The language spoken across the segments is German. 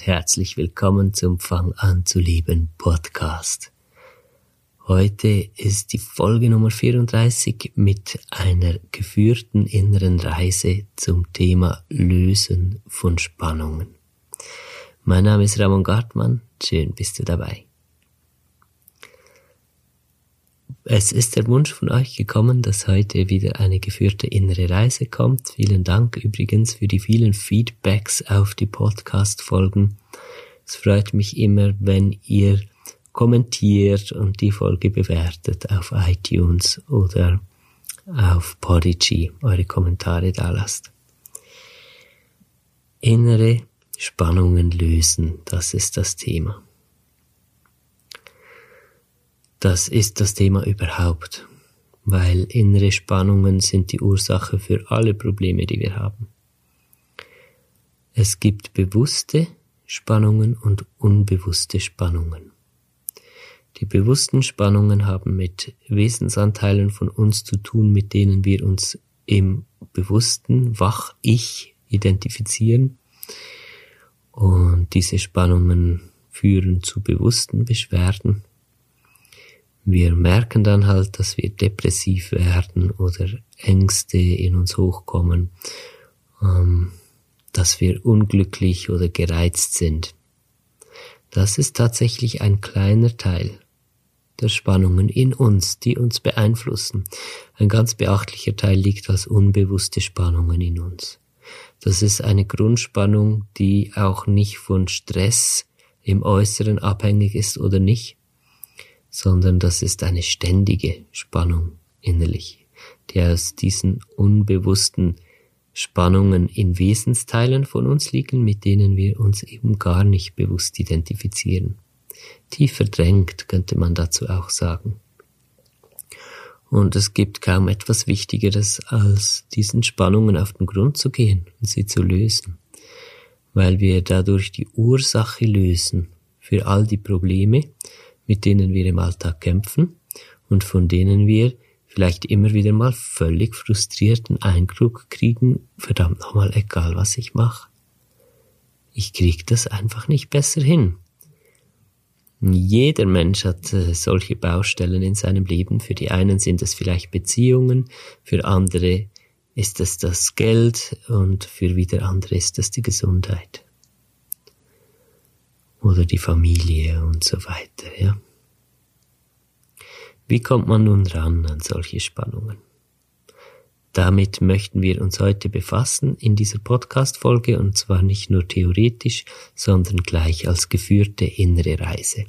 und herzlich willkommen zum Fang an zu lieben Podcast. Heute ist die Folge Nummer 34 mit einer geführten inneren Reise zum Thema Lösen von Spannungen. Mein Name ist Ramon Gartmann, schön bist du dabei. Es ist der Wunsch von euch gekommen, dass heute wieder eine geführte innere Reise kommt. Vielen Dank übrigens für die vielen Feedbacks auf die Podcast-Folgen. Es freut mich immer, wenn ihr kommentiert und die Folge bewertet auf iTunes oder auf Podigy eure Kommentare da lasst. Innere Spannungen lösen, das ist das Thema. Das ist das Thema überhaupt, weil innere Spannungen sind die Ursache für alle Probleme, die wir haben. Es gibt bewusste Spannungen und unbewusste Spannungen. Die bewussten Spannungen haben mit Wesensanteilen von uns zu tun, mit denen wir uns im bewussten Wach-Ich identifizieren. Und diese Spannungen führen zu bewussten Beschwerden wir merken dann halt, dass wir depressiv werden oder Ängste in uns hochkommen, ähm, dass wir unglücklich oder gereizt sind. Das ist tatsächlich ein kleiner Teil der Spannungen in uns, die uns beeinflussen. Ein ganz beachtlicher Teil liegt als unbewusste Spannungen in uns. Das ist eine Grundspannung, die auch nicht von Stress im Äußeren abhängig ist oder nicht, sondern das ist eine ständige Spannung innerlich, die aus diesen unbewussten Spannungen in Wesensteilen von uns liegen, mit denen wir uns eben gar nicht bewusst identifizieren. Tief verdrängt könnte man dazu auch sagen. Und es gibt kaum etwas Wichtigeres, als diesen Spannungen auf den Grund zu gehen und sie zu lösen, weil wir dadurch die Ursache lösen für all die Probleme, mit denen wir im Alltag kämpfen und von denen wir vielleicht immer wieder mal völlig frustrierten Eindruck kriegen, verdammt nochmal, egal was ich mache. Ich krieg das einfach nicht besser hin. Jeder Mensch hat äh, solche Baustellen in seinem Leben. Für die einen sind es vielleicht Beziehungen, für andere ist es das Geld und für wieder andere ist es die Gesundheit oder die Familie und so weiter, ja. Wie kommt man nun ran an solche Spannungen? Damit möchten wir uns heute befassen in dieser Podcast-Folge und zwar nicht nur theoretisch, sondern gleich als geführte innere Reise.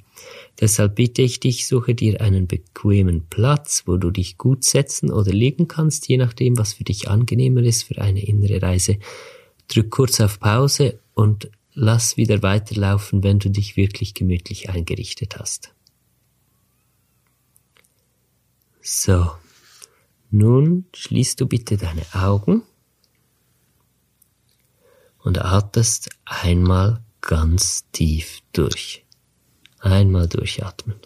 Deshalb bitte ich dich, suche dir einen bequemen Platz, wo du dich gut setzen oder legen kannst, je nachdem, was für dich angenehmer ist für eine innere Reise. Drück kurz auf Pause und lass wieder weiterlaufen, wenn du dich wirklich gemütlich eingerichtet hast. So, nun schließt du bitte deine Augen und atmest einmal ganz tief durch. Einmal durchatmen.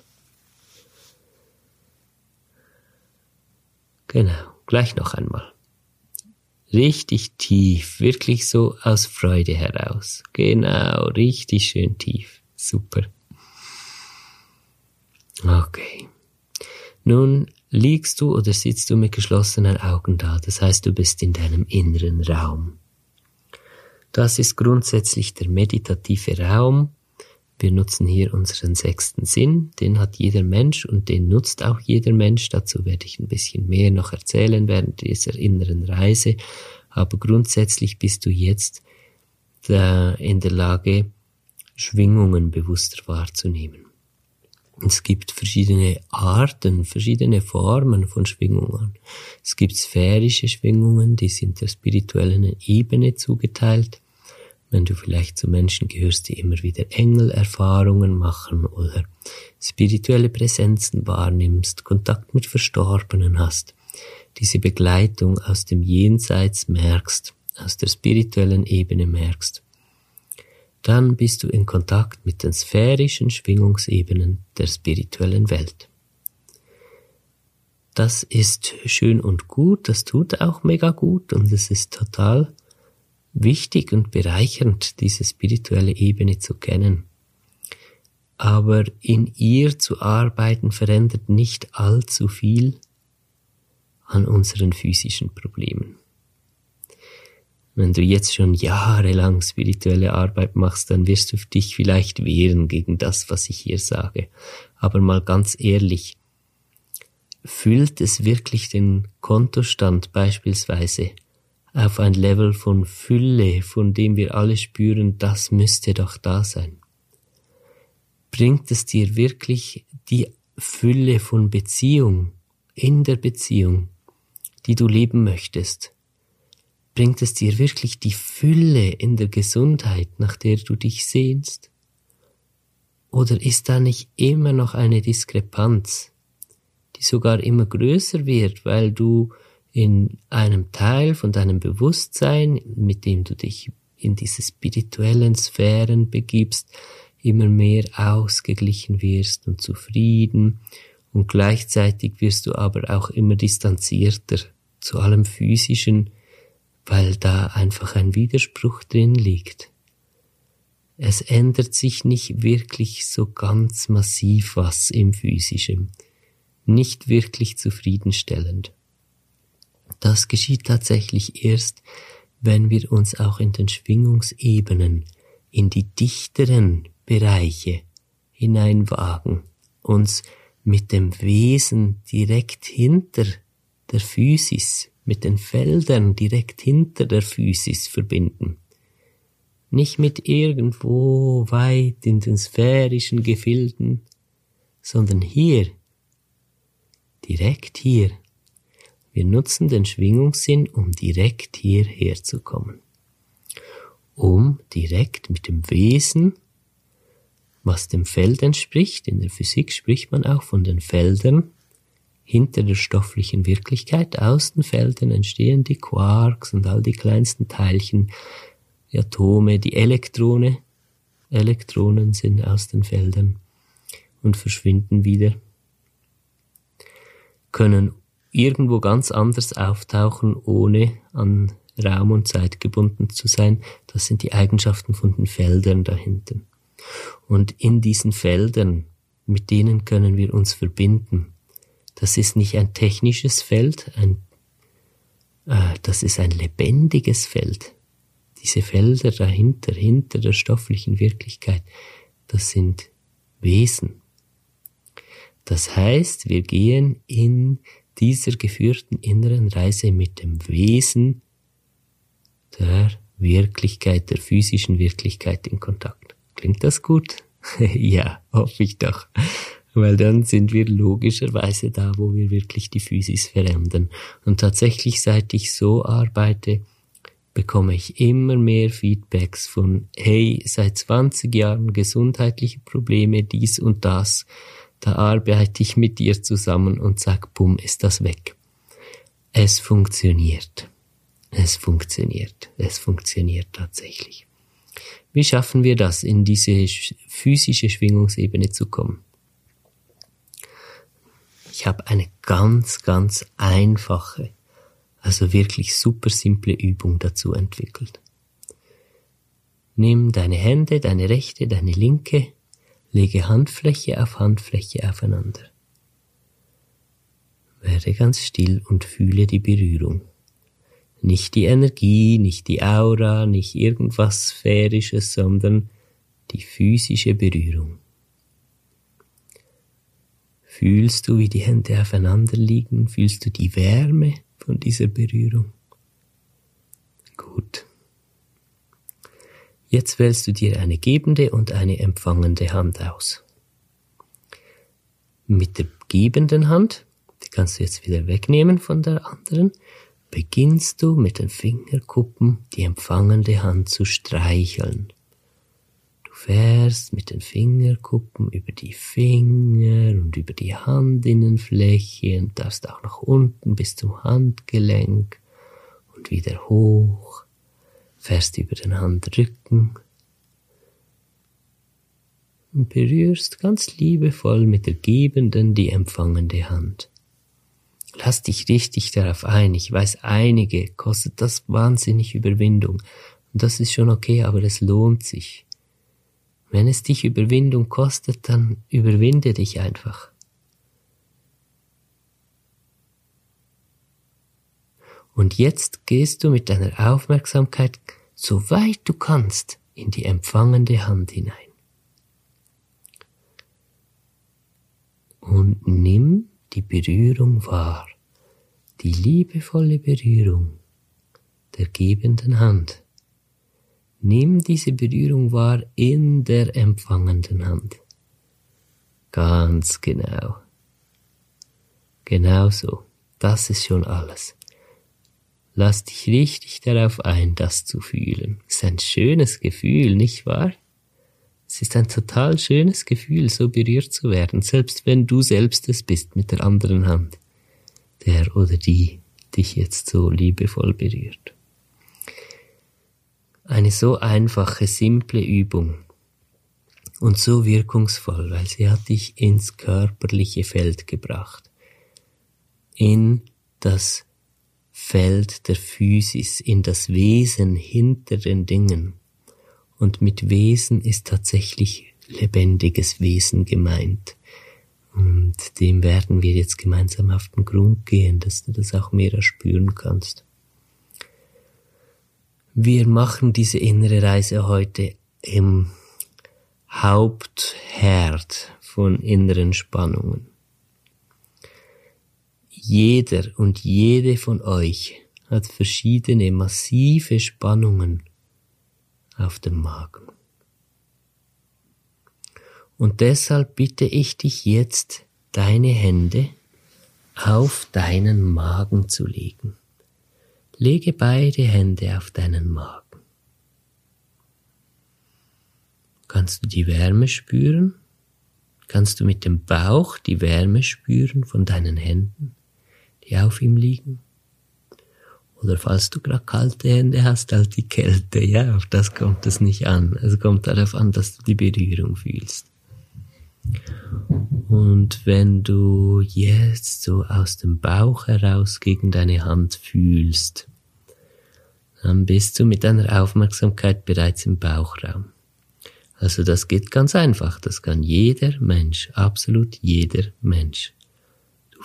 Genau, gleich noch einmal richtig tief, wirklich so aus Freude heraus. Genau, richtig schön tief. Super. Okay. Nun liegst du oder sitzt du mit geschlossenen Augen da, das heißt du bist in deinem inneren Raum. Das ist grundsätzlich der meditative Raum. Wir nutzen hier unseren sechsten Sinn, den hat jeder Mensch und den nutzt auch jeder Mensch. Dazu werde ich ein bisschen mehr noch erzählen während dieser inneren Reise aber grundsätzlich bist du jetzt in der Lage, Schwingungen bewusster wahrzunehmen. Es gibt verschiedene Arten, verschiedene Formen von Schwingungen. Es gibt sphärische Schwingungen, die sind der spirituellen Ebene zugeteilt. Wenn du vielleicht zu Menschen gehörst, die immer wieder Engelerfahrungen machen oder spirituelle Präsenzen wahrnimmst, Kontakt mit Verstorbenen hast, diese Begleitung aus dem Jenseits merkst, aus der spirituellen Ebene merkst, dann bist du in Kontakt mit den sphärischen Schwingungsebenen der spirituellen Welt. Das ist schön und gut, das tut auch mega gut und es ist total wichtig und bereichernd, diese spirituelle Ebene zu kennen. Aber in ihr zu arbeiten verändert nicht allzu viel an unseren physischen Problemen. Wenn du jetzt schon jahrelang spirituelle Arbeit machst, dann wirst du dich vielleicht wehren gegen das, was ich hier sage. Aber mal ganz ehrlich, füllt es wirklich den Kontostand beispielsweise auf ein Level von Fülle, von dem wir alle spüren, das müsste doch da sein? Bringt es dir wirklich die Fülle von Beziehung in der Beziehung, die du leben möchtest? Bringt es dir wirklich die Fülle in der Gesundheit, nach der du dich sehnst? Oder ist da nicht immer noch eine Diskrepanz, die sogar immer größer wird, weil du in einem Teil von deinem Bewusstsein, mit dem du dich in diese spirituellen Sphären begibst, immer mehr ausgeglichen wirst und zufrieden und gleichzeitig wirst du aber auch immer distanzierter zu allem physischen, weil da einfach ein Widerspruch drin liegt. Es ändert sich nicht wirklich so ganz massiv was im physischen, nicht wirklich zufriedenstellend. Das geschieht tatsächlich erst, wenn wir uns auch in den Schwingungsebenen, in die dichteren Bereiche hineinwagen, uns mit dem Wesen direkt hinter der Physis mit den Feldern direkt hinter der Physis verbinden. Nicht mit irgendwo weit in den sphärischen Gefilden, sondern hier, direkt hier. Wir nutzen den Schwingungssinn, um direkt hierher zu kommen. Um direkt mit dem Wesen, was dem Feld entspricht, in der Physik spricht man auch von den Feldern, hinter der stofflichen Wirklichkeit, aus den Feldern entstehen die Quarks und all die kleinsten Teilchen, die Atome, die Elektrone, Elektronen sind aus den Feldern und verschwinden wieder, können irgendwo ganz anders auftauchen, ohne an Raum und Zeit gebunden zu sein. Das sind die Eigenschaften von den Feldern dahinter. Und in diesen Feldern, mit denen können wir uns verbinden. Das ist nicht ein technisches Feld, ein, äh, das ist ein lebendiges Feld. Diese Felder dahinter, hinter der stofflichen Wirklichkeit, das sind Wesen. Das heißt, wir gehen in dieser geführten inneren Reise mit dem Wesen der Wirklichkeit, der physischen Wirklichkeit in Kontakt. Klingt das gut? ja, hoffe ich doch weil dann sind wir logischerweise da, wo wir wirklich die Physis verändern. Und tatsächlich, seit ich so arbeite, bekomme ich immer mehr Feedbacks von, hey, seit 20 Jahren gesundheitliche Probleme, dies und das, da arbeite ich mit dir zusammen und sag, bumm, ist das weg. Es funktioniert. Es funktioniert. Es funktioniert tatsächlich. Wie schaffen wir das, in diese physische Schwingungsebene zu kommen? Ich habe eine ganz, ganz einfache, also wirklich super simple Übung dazu entwickelt. Nimm deine Hände, deine rechte, deine linke, lege Handfläche auf Handfläche aufeinander. Werde ganz still und fühle die Berührung. Nicht die Energie, nicht die Aura, nicht irgendwas Sphärisches, sondern die physische Berührung. Fühlst du, wie die Hände aufeinander liegen? Fühlst du die Wärme von dieser Berührung? Gut. Jetzt wählst du dir eine gebende und eine empfangende Hand aus. Mit der gebenden Hand, die kannst du jetzt wieder wegnehmen von der anderen, beginnst du mit den Fingerkuppen die empfangende Hand zu streicheln fährst mit den Fingerkuppen über die Finger und über die Handinnenfläche und darfst auch nach unten bis zum Handgelenk und wieder hoch, fährst über den Handrücken und berührst ganz liebevoll mit der gebenden die empfangende Hand. Lass dich richtig darauf ein. Ich weiß, einige kostet das wahnsinnig Überwindung, Und das ist schon okay, aber es lohnt sich. Wenn es dich Überwindung kostet, dann überwinde dich einfach. Und jetzt gehst du mit deiner Aufmerksamkeit so weit du kannst in die empfangende Hand hinein. Und nimm die Berührung wahr, die liebevolle Berührung der gebenden Hand. Nimm diese Berührung wahr in der empfangenden Hand. Ganz genau. Genau so. Das ist schon alles. Lass dich richtig darauf ein, das zu fühlen. Es ist ein schönes Gefühl, nicht wahr? Es ist ein total schönes Gefühl, so berührt zu werden, selbst wenn du selbst es bist mit der anderen Hand, der oder die dich jetzt so liebevoll berührt. Eine so einfache, simple Übung und so wirkungsvoll, weil sie hat dich ins körperliche Feld gebracht, in das Feld der Physis, in das Wesen hinter den Dingen. Und mit Wesen ist tatsächlich lebendiges Wesen gemeint. Und dem werden wir jetzt gemeinsam auf den Grund gehen, dass du das auch mehr erspüren kannst. Wir machen diese innere Reise heute im Hauptherd von inneren Spannungen. Jeder und jede von euch hat verschiedene massive Spannungen auf dem Magen. Und deshalb bitte ich dich jetzt, deine Hände auf deinen Magen zu legen. Lege beide Hände auf deinen Magen. Kannst du die Wärme spüren? Kannst du mit dem Bauch die Wärme spüren von deinen Händen? Die auf ihm liegen. Oder falls du gerade kalte Hände hast, halt die Kälte. Ja, auf das kommt es nicht an. Es kommt darauf an, dass du die Berührung fühlst. Und wenn du jetzt so aus dem Bauch heraus gegen deine Hand fühlst, dann bist du mit deiner Aufmerksamkeit bereits im Bauchraum. Also das geht ganz einfach. Das kann jeder Mensch, absolut jeder Mensch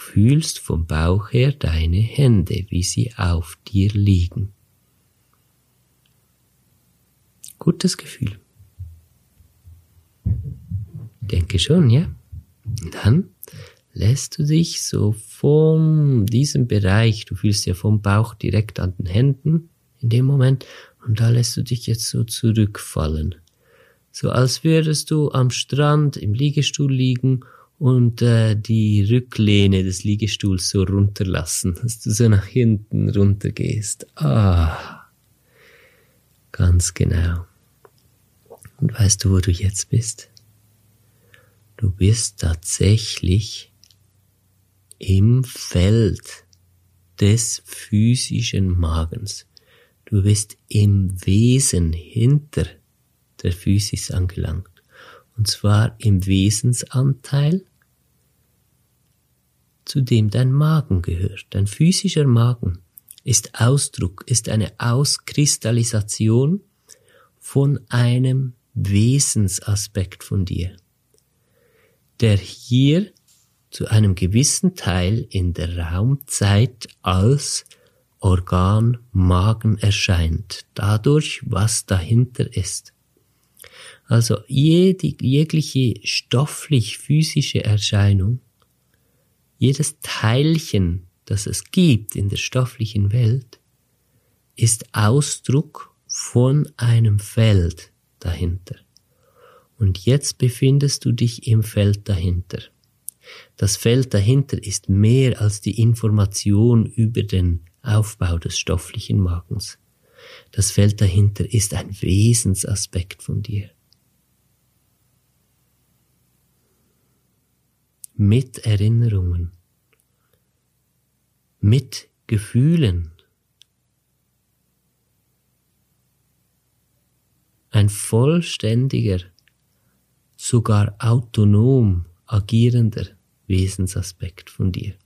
fühlst vom Bauch her deine Hände, wie sie auf dir liegen. Gutes Gefühl. Denke schon, ja? Dann lässt du dich so von diesem Bereich, du fühlst ja vom Bauch direkt an den Händen in dem Moment, und da lässt du dich jetzt so zurückfallen. So als würdest du am Strand im Liegestuhl liegen und äh, die Rücklehne des Liegestuhls so runterlassen, dass du so nach hinten runter gehst. Ah, ganz genau. Und weißt du, wo du jetzt bist? Du bist tatsächlich im Feld des physischen Magens. Du bist im Wesen hinter der Physis angelangt. Und zwar im Wesensanteil zu dem dein Magen gehört. Dein physischer Magen ist Ausdruck, ist eine Auskristallisation von einem Wesensaspekt von dir, der hier zu einem gewissen Teil in der Raumzeit als Organ Magen erscheint, dadurch, was dahinter ist. Also jede, jegliche stofflich-physische Erscheinung jedes Teilchen, das es gibt in der stofflichen Welt, ist Ausdruck von einem Feld dahinter. Und jetzt befindest du dich im Feld dahinter. Das Feld dahinter ist mehr als die Information über den Aufbau des stofflichen Magens. Das Feld dahinter ist ein Wesensaspekt von dir. Mit Erinnerungen, mit Gefühlen. Ein vollständiger, sogar autonom agierender Wesensaspekt von dir.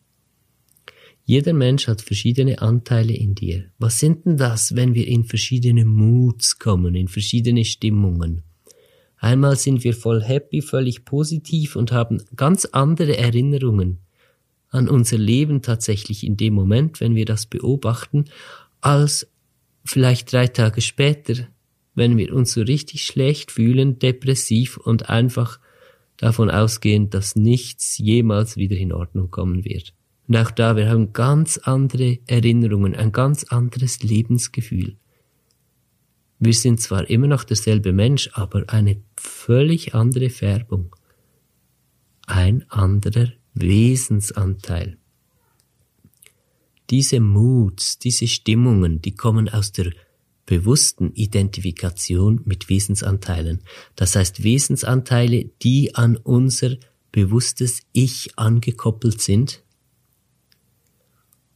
Jeder Mensch hat verschiedene Anteile in dir. Was sind denn das, wenn wir in verschiedene Moods kommen, in verschiedene Stimmungen? Einmal sind wir voll happy, völlig positiv und haben ganz andere Erinnerungen an unser Leben tatsächlich in dem Moment, wenn wir das beobachten, als vielleicht drei Tage später, wenn wir uns so richtig schlecht fühlen, depressiv und einfach davon ausgehen, dass nichts jemals wieder in Ordnung kommen wird. Und auch da, wir haben ganz andere Erinnerungen, ein ganz anderes Lebensgefühl. Wir sind zwar immer noch derselbe Mensch, aber eine völlig andere Färbung. Ein anderer Wesensanteil. Diese Moods, diese Stimmungen, die kommen aus der bewussten Identifikation mit Wesensanteilen. Das heißt Wesensanteile, die an unser bewusstes Ich angekoppelt sind,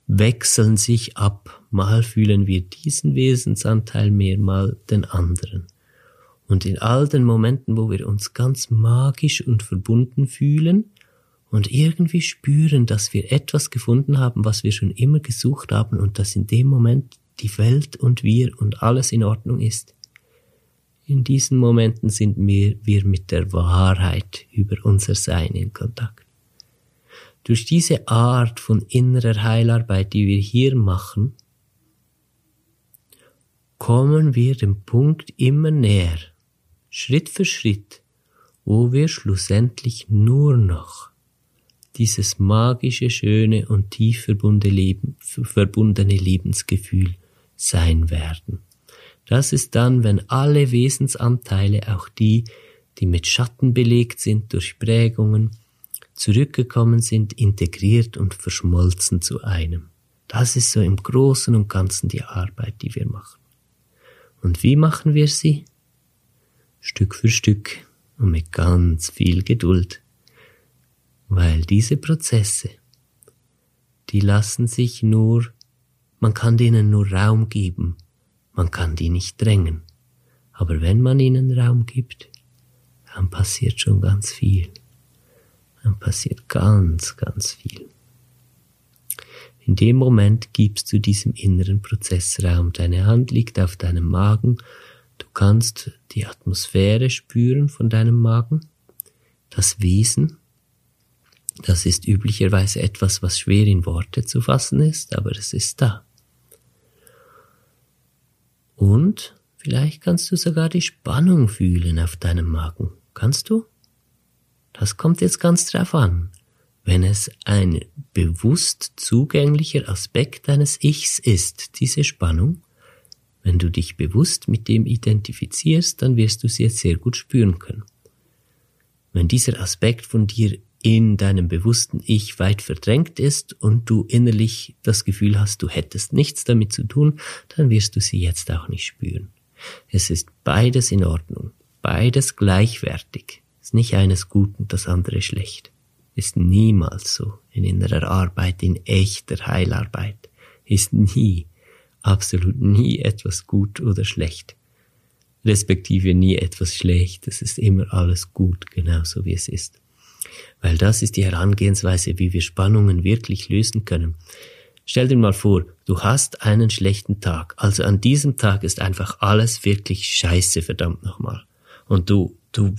wechseln sich ab. Mal fühlen wir diesen Wesensanteil mehr, mal den anderen. Und in all den Momenten, wo wir uns ganz magisch und verbunden fühlen und irgendwie spüren, dass wir etwas gefunden haben, was wir schon immer gesucht haben und dass in dem Moment die Welt und wir und alles in Ordnung ist. In diesen Momenten sind wir, wir mit der Wahrheit über unser Sein in Kontakt. Durch diese Art von innerer Heilarbeit, die wir hier machen, kommen wir dem Punkt immer näher, Schritt für Schritt, wo wir schlussendlich nur noch dieses magische, schöne und tief verbundene Lebensgefühl sein werden. Das ist dann, wenn alle Wesensanteile, auch die, die mit Schatten belegt sind durch Prägungen, zurückgekommen sind, integriert und verschmolzen zu einem. Das ist so im Großen und Ganzen die Arbeit, die wir machen. Und wie machen wir sie? Stück für Stück und mit ganz viel Geduld. Weil diese Prozesse, die lassen sich nur, man kann denen nur Raum geben, man kann die nicht drängen. Aber wenn man ihnen Raum gibt, dann passiert schon ganz viel dann passiert ganz, ganz viel. In dem Moment gibst du diesem inneren Prozess Raum. Deine Hand liegt auf deinem Magen. Du kannst die Atmosphäre spüren von deinem Magen. Das Wesen. Das ist üblicherweise etwas, was schwer in Worte zu fassen ist, aber es ist da. Und vielleicht kannst du sogar die Spannung fühlen auf deinem Magen. Kannst du? Das kommt jetzt ganz drauf an. Wenn es ein bewusst zugänglicher Aspekt deines Ichs ist, diese Spannung, wenn du dich bewusst mit dem identifizierst, dann wirst du sie jetzt sehr gut spüren können. Wenn dieser Aspekt von dir in deinem bewussten Ich weit verdrängt ist und du innerlich das Gefühl hast, du hättest nichts damit zu tun, dann wirst du sie jetzt auch nicht spüren. Es ist beides in Ordnung, beides gleichwertig. Ist nicht eines gut und das andere schlecht. Ist niemals so. In innerer Arbeit, in echter Heilarbeit ist nie, absolut nie etwas gut oder schlecht. Respektive nie etwas schlecht. Es ist immer alles gut, genauso wie es ist. Weil das ist die Herangehensweise, wie wir Spannungen wirklich lösen können. Stell dir mal vor, du hast einen schlechten Tag. Also an diesem Tag ist einfach alles wirklich scheiße, verdammt nochmal. Und du, du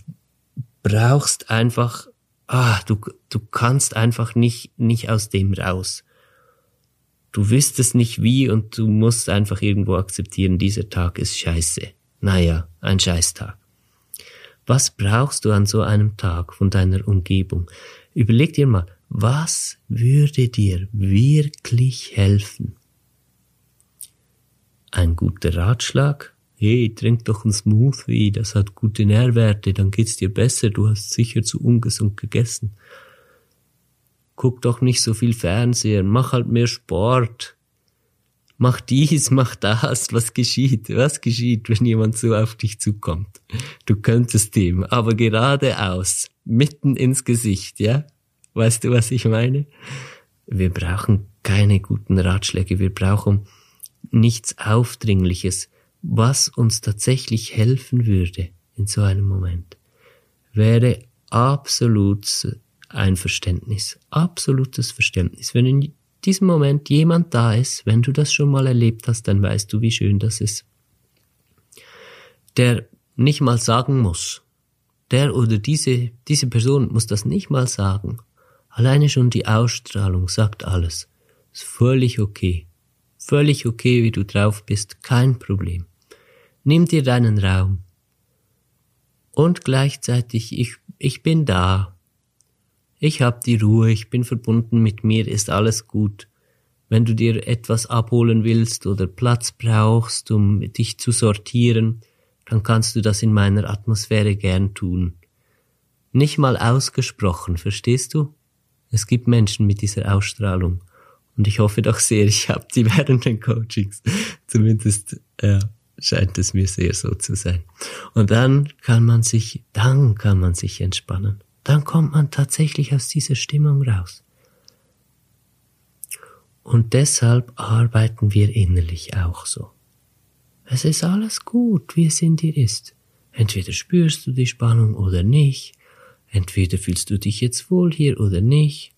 brauchst einfach, ah, du, du kannst einfach nicht, nicht aus dem raus. Du wüsstest nicht wie und du musst einfach irgendwo akzeptieren, dieser Tag ist scheiße. Naja, ein Scheißtag. Was brauchst du an so einem Tag von deiner Umgebung? Überleg dir mal, was würde dir wirklich helfen? Ein guter Ratschlag? Hey, trink doch ein Smoothie, das hat gute Nährwerte, dann geht's dir besser, du hast sicher zu ungesund gegessen. Guck doch nicht so viel Fernsehen, mach halt mehr Sport. Mach dies, mach das, was geschieht? Was geschieht, wenn jemand so auf dich zukommt? Du könntest ihm, aber geradeaus, mitten ins Gesicht, ja? Weißt du, was ich meine? Wir brauchen keine guten Ratschläge, wir brauchen nichts Aufdringliches was uns tatsächlich helfen würde in so einem Moment, wäre absolut ein Verständnis, absolutes Verständnis. Wenn diesem Moment jemand da ist, wenn du das schon mal erlebt hast, dann weißt du, wie schön das ist. Der nicht mal sagen muss. Der oder diese, diese Person muss das nicht mal sagen. Alleine schon die Ausstrahlung sagt alles. Ist völlig okay. Völlig okay, wie du drauf bist, kein Problem. Nimm dir deinen Raum. Und gleichzeitig, ich, ich bin da. Ich hab die Ruhe, ich bin verbunden mit mir, ist alles gut. Wenn du dir etwas abholen willst oder Platz brauchst, um dich zu sortieren, dann kannst du das in meiner Atmosphäre gern tun. Nicht mal ausgesprochen, verstehst du? Es gibt Menschen mit dieser Ausstrahlung. Und ich hoffe doch sehr, ich habe die während den Coachings. Zumindest ja, scheint es mir sehr so zu sein. Und dann kann man sich, dann kann man sich entspannen dann kommt man tatsächlich aus dieser Stimmung raus. Und deshalb arbeiten wir innerlich auch so. Es ist alles gut, wie es in dir ist. Entweder spürst du die Spannung oder nicht. Entweder fühlst du dich jetzt wohl hier oder nicht.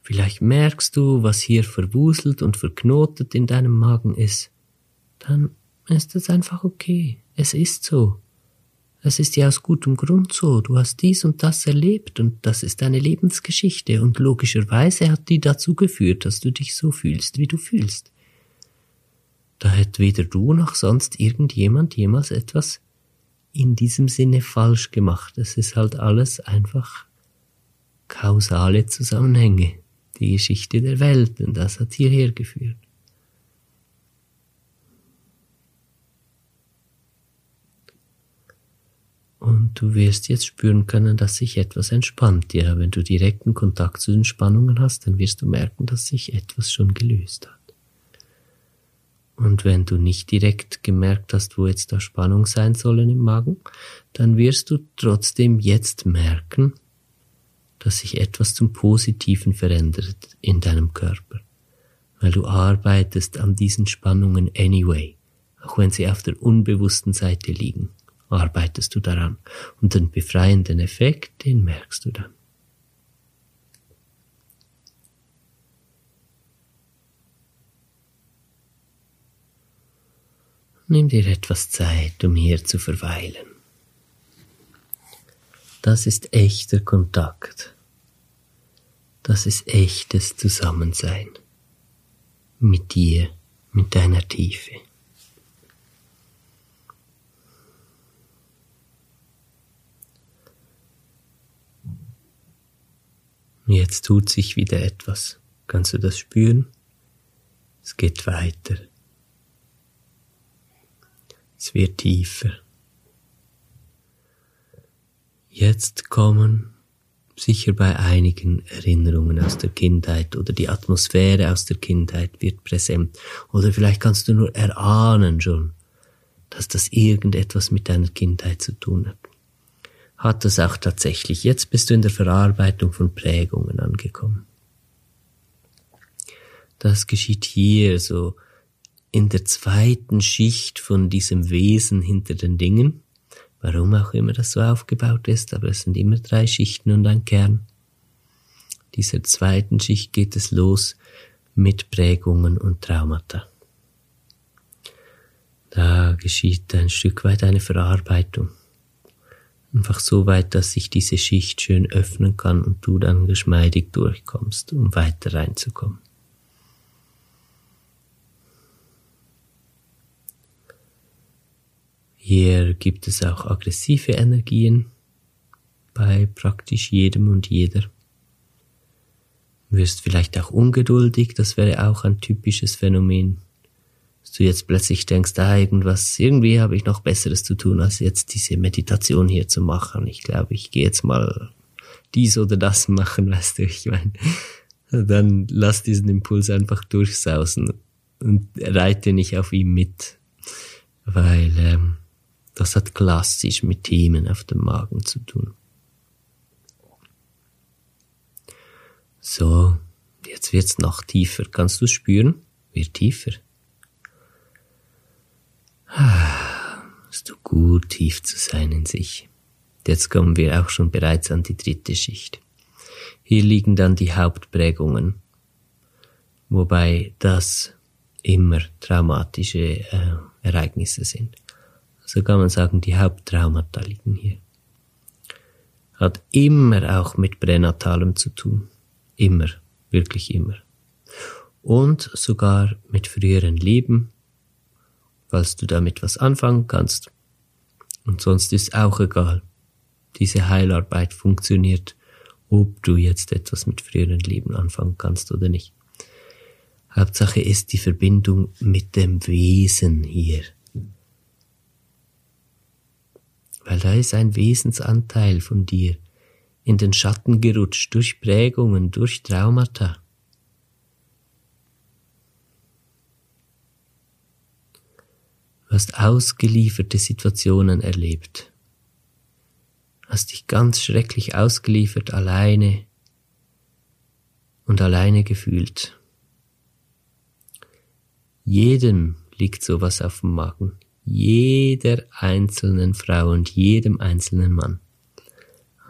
Vielleicht merkst du, was hier verwuselt und verknotet in deinem Magen ist. Dann ist es einfach okay. Es ist so. Es ist ja aus gutem Grund so. Du hast dies und das erlebt und das ist deine Lebensgeschichte und logischerweise hat die dazu geführt, dass du dich so fühlst, wie du fühlst. Da hätte weder du noch sonst irgendjemand jemals etwas in diesem Sinne falsch gemacht. Es ist halt alles einfach kausale Zusammenhänge, die Geschichte der Welt und das hat hierher geführt. Und du wirst jetzt spüren können, dass sich etwas entspannt. Ja, wenn du direkten Kontakt zu den Spannungen hast, dann wirst du merken, dass sich etwas schon gelöst hat. Und wenn du nicht direkt gemerkt hast, wo jetzt da Spannung sein sollen im Magen, dann wirst du trotzdem jetzt merken, dass sich etwas zum Positiven verändert in deinem Körper. Weil du arbeitest an diesen Spannungen anyway, auch wenn sie auf der unbewussten Seite liegen arbeitest du daran. Und den befreienden Effekt, den merkst du dann. Nimm dir etwas Zeit, um hier zu verweilen. Das ist echter Kontakt. Das ist echtes Zusammensein mit dir, mit deiner Tiefe. Jetzt tut sich wieder etwas. Kannst du das spüren? Es geht weiter. Es wird tiefer. Jetzt kommen sicher bei einigen Erinnerungen aus der Kindheit oder die Atmosphäre aus der Kindheit wird präsent. Oder vielleicht kannst du nur erahnen schon, dass das irgendetwas mit deiner Kindheit zu tun hat hat das auch tatsächlich. Jetzt bist du in der Verarbeitung von Prägungen angekommen. Das geschieht hier so in der zweiten Schicht von diesem Wesen hinter den Dingen. Warum auch immer das so aufgebaut ist, aber es sind immer drei Schichten und ein Kern. Dieser zweiten Schicht geht es los mit Prägungen und Traumata. Da geschieht ein Stück weit eine Verarbeitung. Einfach so weit, dass sich diese Schicht schön öffnen kann und du dann geschmeidig durchkommst, um weiter reinzukommen. Hier gibt es auch aggressive Energien bei praktisch jedem und jeder. Wirst vielleicht auch ungeduldig, das wäre auch ein typisches Phänomen du jetzt plötzlich denkst, ah, irgendwas, irgendwie habe ich noch Besseres zu tun, als jetzt diese Meditation hier zu machen. Ich glaube, ich gehe jetzt mal dies oder das machen, weißt du, ich meine. Dann lass diesen Impuls einfach durchsausen und reite nicht auf ihm mit, weil ähm, das hat klassisch mit Themen auf dem Magen zu tun. So, jetzt wird's noch tiefer. Kannst du spüren? Wird tiefer. Ist du gut, tief zu sein in sich. Jetzt kommen wir auch schon bereits an die dritte Schicht. Hier liegen dann die Hauptprägungen. wobei das immer traumatische äh, Ereignisse sind. Also kann man sagen, die Haupttraumata liegen hier. Hat immer auch mit Pränatalem zu tun. Immer, wirklich immer. Und sogar mit früheren Leben, falls du damit was anfangen kannst. Und sonst ist auch egal. Diese Heilarbeit funktioniert, ob du jetzt etwas mit früheren Leben anfangen kannst oder nicht. Hauptsache ist die Verbindung mit dem Wesen hier. Weil da ist ein Wesensanteil von dir in den Schatten gerutscht durch Prägungen, durch Traumata. Hast ausgelieferte Situationen erlebt. Hast dich ganz schrecklich ausgeliefert, alleine und alleine gefühlt. Jedem liegt sowas auf dem Magen. Jeder einzelnen Frau und jedem einzelnen Mann.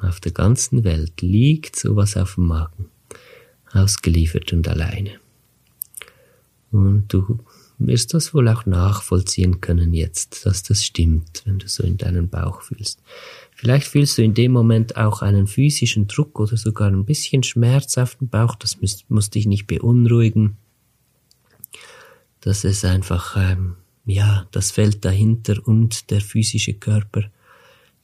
Auf der ganzen Welt liegt sowas auf dem Magen. Ausgeliefert und alleine. Und du wirst das wohl auch nachvollziehen können jetzt, dass das stimmt, wenn du so in deinen Bauch fühlst. Vielleicht fühlst du in dem Moment auch einen physischen Druck oder sogar ein bisschen Schmerz auf dem Bauch, das muss, muss dich nicht beunruhigen dass es einfach, ähm, ja, das Feld dahinter und der physische Körper,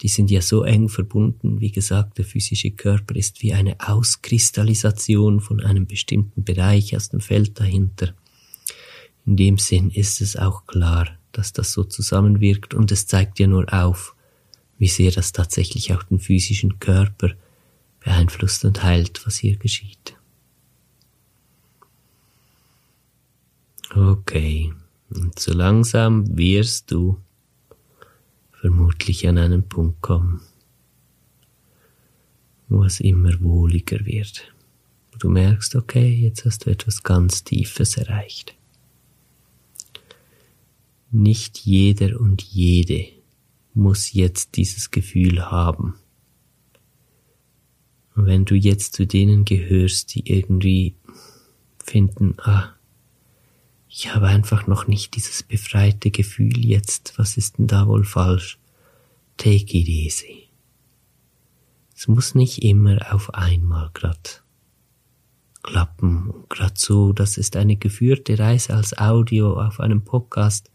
die sind ja so eng verbunden. Wie gesagt, der physische Körper ist wie eine Auskristallisation von einem bestimmten Bereich aus dem Feld dahinter. In dem Sinn ist es auch klar, dass das so zusammenwirkt und es zeigt ja nur auf, wie sehr das tatsächlich auch den physischen Körper beeinflusst und heilt, was hier geschieht. Okay, und so langsam wirst du vermutlich an einen Punkt kommen, wo es immer wohliger wird. Wo du merkst, okay, jetzt hast du etwas ganz Tiefes erreicht. Nicht jeder und jede muss jetzt dieses Gefühl haben. Und wenn du jetzt zu denen gehörst, die irgendwie finden, ah, ich habe einfach noch nicht dieses befreite Gefühl jetzt, was ist denn da wohl falsch? Take it easy. Es muss nicht immer auf einmal grad klappen und grad so, das ist eine geführte Reise als Audio auf einem Podcast.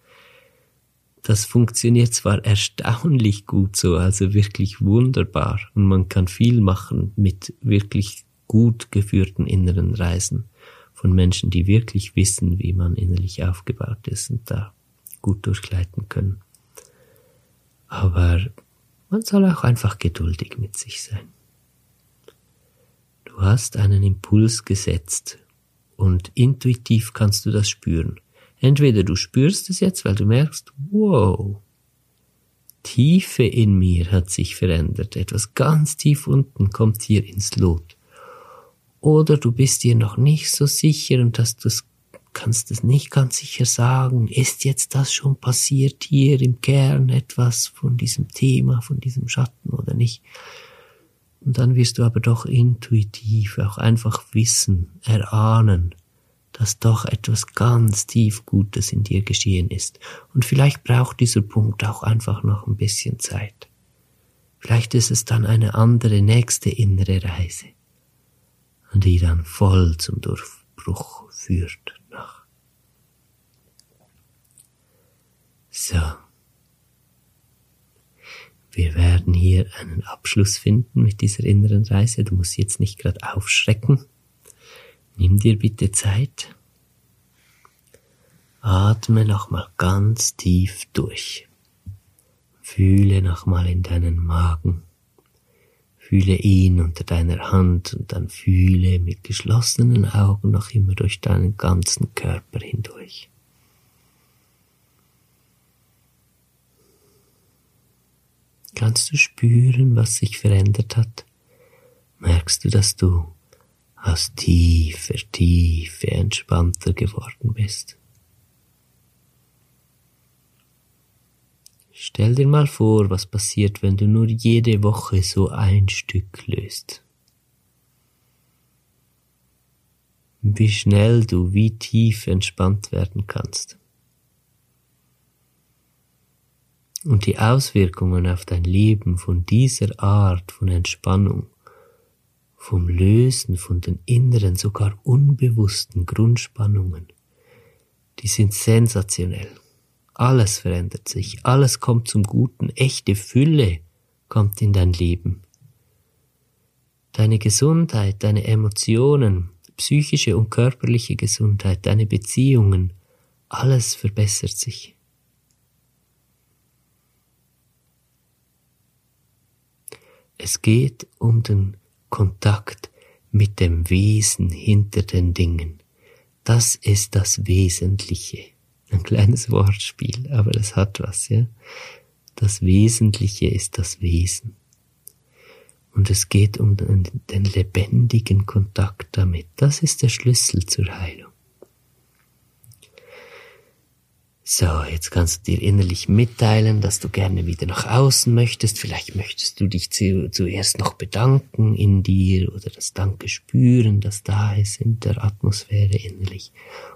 Das funktioniert zwar erstaunlich gut so, also wirklich wunderbar und man kann viel machen mit wirklich gut geführten inneren Reisen von Menschen, die wirklich wissen, wie man innerlich aufgebaut ist und da gut durchgleiten können. Aber man soll auch einfach geduldig mit sich sein. Du hast einen Impuls gesetzt und intuitiv kannst du das spüren. Entweder du spürst es jetzt, weil du merkst, wow, Tiefe in mir hat sich verändert. Etwas ganz tief unten kommt hier ins Lot oder du bist dir noch nicht so sicher und dass du kannst es nicht ganz sicher sagen, ist jetzt das schon passiert hier im Kern etwas von diesem Thema, von diesem Schatten oder nicht. Und dann wirst du aber doch intuitiv auch einfach wissen, erahnen, dass doch etwas ganz tief Gutes in dir geschehen ist. Und vielleicht braucht dieser Punkt auch einfach noch ein bisschen Zeit. Vielleicht ist es dann eine andere nächste innere Reise die dann voll zum Durchbruch führt nach. So. Wir werden hier einen Abschluss finden mit dieser inneren Reise. Du musst jetzt nicht gerade aufschrecken. Nimm dir bitte Zeit. Atme nochmal ganz tief durch. Fühle nochmal in deinen Magen. Fühle ihn unter deiner Hand und dann fühle mit geschlossenen Augen noch immer durch deinen ganzen Körper hindurch. Kannst du spüren, was sich verändert hat? Merkst du, dass du aus tiefer Tiefe entspannter geworden bist? Stell dir mal vor, was passiert, wenn du nur jede Woche so ein Stück löst. wie schnell du, wie tief entspannt werden kannst. Und die Auswirkungen auf dein Leben von dieser Art von Entspannung, vom Lösen von den inneren, sogar unbewussten Grundspannungen, die sind sensationell. Alles verändert sich, alles kommt zum Guten, echte Fülle kommt in dein Leben. Deine Gesundheit, deine Emotionen, psychische und körperliche Gesundheit, deine Beziehungen, alles verbessert sich. Es geht um den Kontakt mit dem Wesen hinter den Dingen. Das ist das Wesentliche. Ein kleines Wortspiel, aber es hat was, ja. Das Wesentliche ist das Wesen. Und es geht um den, lebendigen Kontakt damit. Das ist der Schlüssel zur Heilung. So, jetzt kannst du dir innerlich mitteilen, dass du gerne wieder nach außen möchtest. Vielleicht möchtest du dich zu, zuerst noch bedanken in dir oder das Danke spüren, das da ist in der Atmosphäre innerlich.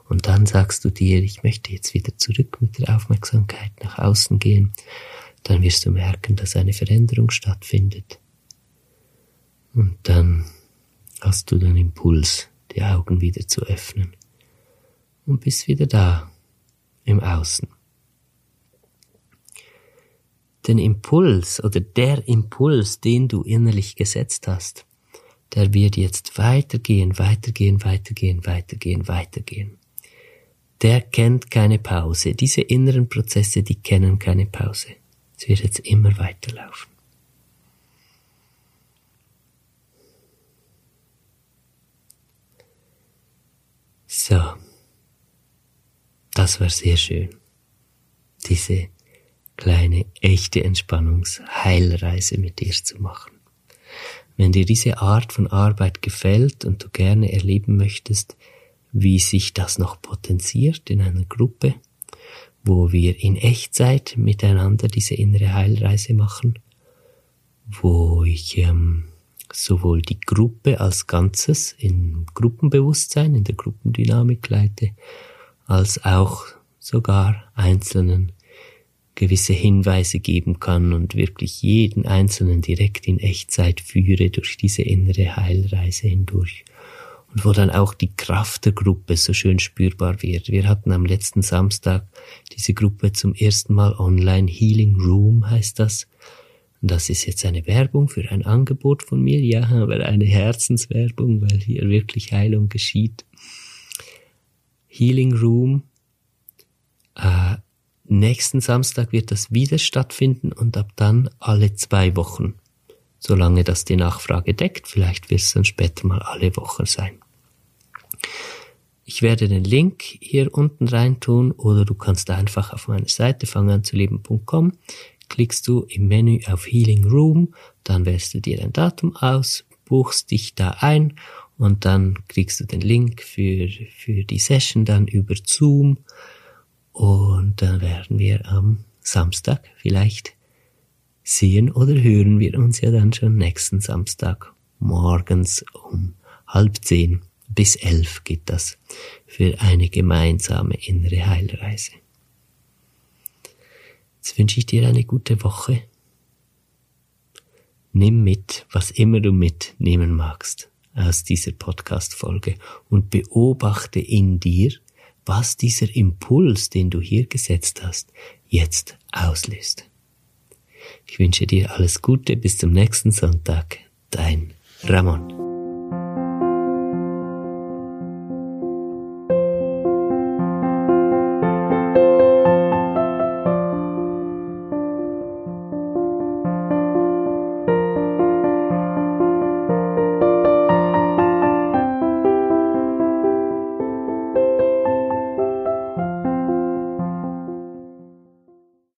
Und dann sagst du dir, ich möchte jetzt wieder zurück mit der Aufmerksamkeit nach außen gehen. Dann wirst du merken, dass eine Veränderung stattfindet. Und dann hast du den Impuls, die Augen wieder zu öffnen. Und bist wieder da im Außen. Den Impuls oder der Impuls, den du innerlich gesetzt hast, der wird jetzt weitergehen, weitergehen, weitergehen, weitergehen, weitergehen. Der kennt keine Pause. Diese inneren Prozesse, die kennen keine Pause. Es wird jetzt immer weiterlaufen. So. Das war sehr schön. Diese kleine, echte Entspannungsheilreise mit dir zu machen. Wenn dir diese Art von Arbeit gefällt und du gerne erleben möchtest, wie sich das noch potenziert in einer Gruppe, wo wir in Echtzeit miteinander diese innere Heilreise machen, wo ich ähm, sowohl die Gruppe als Ganzes in Gruppenbewusstsein, in der Gruppendynamik leite, als auch sogar Einzelnen gewisse Hinweise geben kann und wirklich jeden Einzelnen direkt in Echtzeit führe durch diese innere Heilreise hindurch. Und wo dann auch die Kraft der Gruppe so schön spürbar wird. Wir hatten am letzten Samstag diese Gruppe zum ersten Mal online. Healing Room heißt das. Und das ist jetzt eine Werbung für ein Angebot von mir. Ja, aber eine Herzenswerbung, weil hier wirklich Heilung geschieht. Healing Room. Äh, nächsten Samstag wird das wieder stattfinden und ab dann alle zwei Wochen. Solange das die Nachfrage deckt, vielleicht wird es dann später mal alle Wochen sein. Ich werde den Link hier unten reintun oder du kannst einfach auf meine Seite fanganzuleben.com klickst du im Menü auf Healing Room, dann wählst du dir ein Datum aus, buchst dich da ein und dann kriegst du den Link für, für die Session dann über Zoom und dann werden wir am Samstag vielleicht sehen oder hören wir uns ja dann schon nächsten Samstag morgens um halb zehn bis elf geht das für eine gemeinsame innere Heilreise. Jetzt wünsche ich dir eine gute Woche. Nimm mit, was immer du mitnehmen magst aus dieser Podcast-Folge und beobachte in dir, was dieser Impuls, den du hier gesetzt hast, jetzt auslöst. Ich wünsche dir alles Gute bis zum nächsten Sonntag. Dein Ramon.